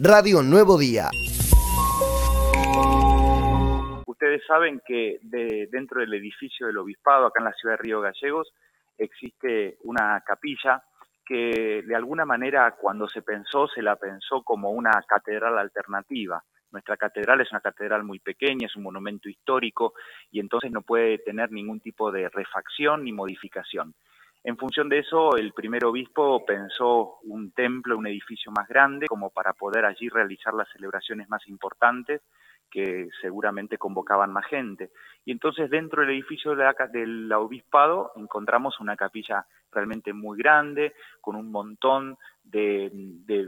Radio Nuevo Día. Ustedes saben que dentro del edificio del obispado, acá en la ciudad de Río Gallegos, existe una capilla que de alguna manera cuando se pensó, se la pensó como una catedral alternativa. Nuestra catedral es una catedral muy pequeña, es un monumento histórico y entonces no puede tener ningún tipo de refacción ni modificación. En función de eso, el primer obispo pensó un templo, un edificio más grande, como para poder allí realizar las celebraciones más importantes que seguramente convocaban más gente. Y entonces dentro del edificio del obispado encontramos una capilla realmente muy grande, con un montón de,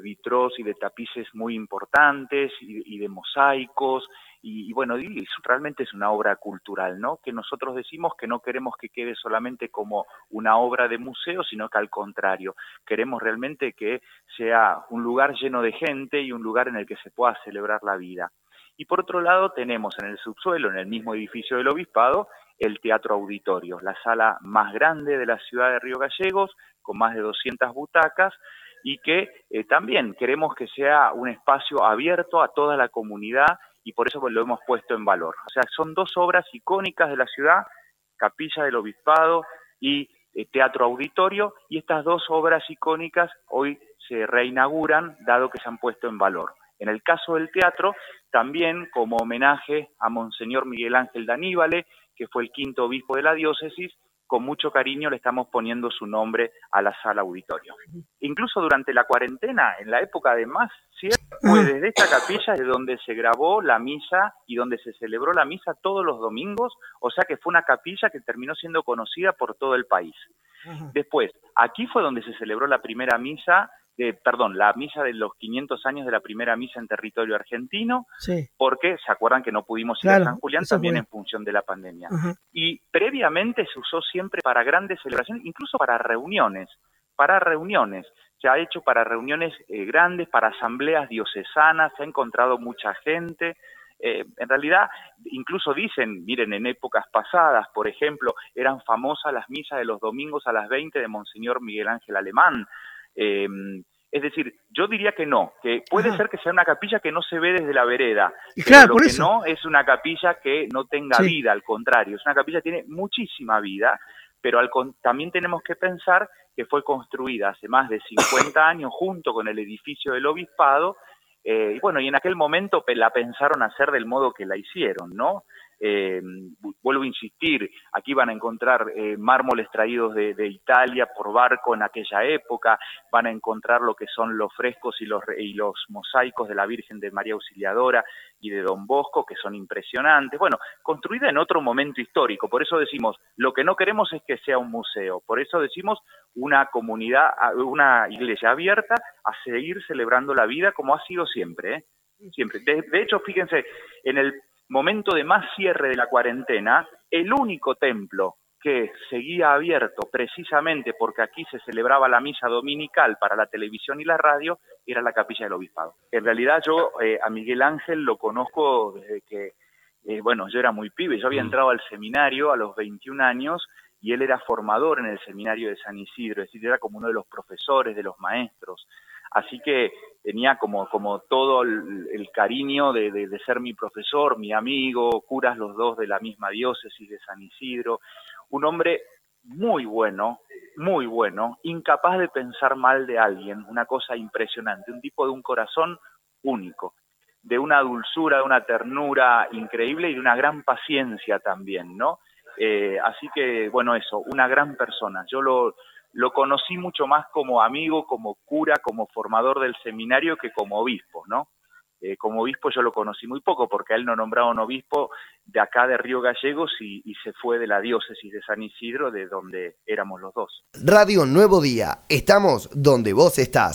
vitros y de tapices muy importantes y, de mosaicos. Y, bueno, realmente es una obra cultural, ¿no? Que nosotros decimos que no queremos que quede solamente como una obra de museo, sino que al contrario, queremos realmente que sea un lugar lleno de gente y un lugar en el que se pueda celebrar la vida. Y por otro lado tenemos en el subsuelo, en el mismo edificio del Obispado, el Teatro Auditorio, la sala más grande de la ciudad de Río Gallegos, con más de 200 butacas, y que eh, también queremos que sea un espacio abierto a toda la comunidad y por eso pues, lo hemos puesto en valor. O sea, son dos obras icónicas de la ciudad, Capilla del Obispado y eh, Teatro Auditorio, y estas dos obras icónicas hoy se reinauguran dado que se han puesto en valor. En el caso del teatro, también como homenaje a Monseñor Miguel Ángel Daníbale, que fue el quinto obispo de la diócesis, con mucho cariño le estamos poniendo su nombre a la sala auditorio. Incluso durante la cuarentena, en la época de más cierre, fue desde esta capilla de donde se grabó la misa y donde se celebró la misa todos los domingos, o sea que fue una capilla que terminó siendo conocida por todo el país. Después, aquí fue donde se celebró la primera misa perdón, la misa de los 500 años de la primera misa en territorio argentino, porque se acuerdan que no pudimos ir a San Julián también en función de la pandemia. Y previamente se usó siempre para grandes celebraciones, incluso para reuniones, para reuniones. Se ha hecho para reuniones eh, grandes, para asambleas diocesanas, se ha encontrado mucha gente. Eh, en realidad, incluso dicen, miren, en épocas pasadas, por ejemplo, eran famosas las misas de los domingos a las 20 de Monseñor Miguel Ángel Alemán. Eh, es decir, yo diría que no, que puede ser que sea una capilla que no se ve desde la vereda, pero lo que no es una capilla que no tenga vida, al contrario, es una capilla que tiene muchísima vida, pero al, también tenemos que pensar que fue construida hace más de 50 años junto con el edificio del obispado, eh, y bueno, y en aquel momento la pensaron hacer del modo que la hicieron, ¿no? Eh, vuelvo a insistir, aquí van a encontrar eh, mármoles traídos de, Italia por barco en aquella época, van a encontrar lo que son los frescos y los, y los mosaicos de la Virgen de María Auxiliadora y de Don Bosco, que son impresionantes. Bueno, construida en otro momento histórico, por eso decimos, lo que no queremos es que sea un museo, por eso decimos una comunidad, una iglesia abierta a seguir celebrando la vida como ha sido siempre. ¿eh? Siempre. de hecho, fíjense, en el momento de más cierre de la cuarentena, el único templo que seguía abierto precisamente porque aquí se celebraba la misa dominical para la televisión y la radio, era la capilla del obispado. En realidad yo eh, a Miguel Ángel lo conozco desde que, eh, bueno, yo era muy pibe, yo había mm. entrado al seminario a los 21 años y él era formador en el seminario de San Isidro, es decir, era como uno de los profesores, de los maestros. Así que tenía como, todo el, cariño de, de, ser mi profesor, mi amigo, curas los dos de la misma diócesis de San Isidro, un hombre muy bueno, muy bueno, incapaz de pensar mal de alguien, una cosa impresionante, un tipo de un corazón único, de una dulzura, de una ternura increíble y de una gran paciencia también, ¿no? Eh, así que, bueno, eso, una gran persona. Yo lo, lo conocí mucho más como amigo, como cura, como formador del seminario que como obispo, ¿no? Eh, como obispo yo lo conocí muy poco porque él no nombraba un obispo de acá de Río Gallegos y, y, se fue de la diócesis de San Isidro de donde éramos los dos. Radio Nuevo Día, estamos donde vos estás.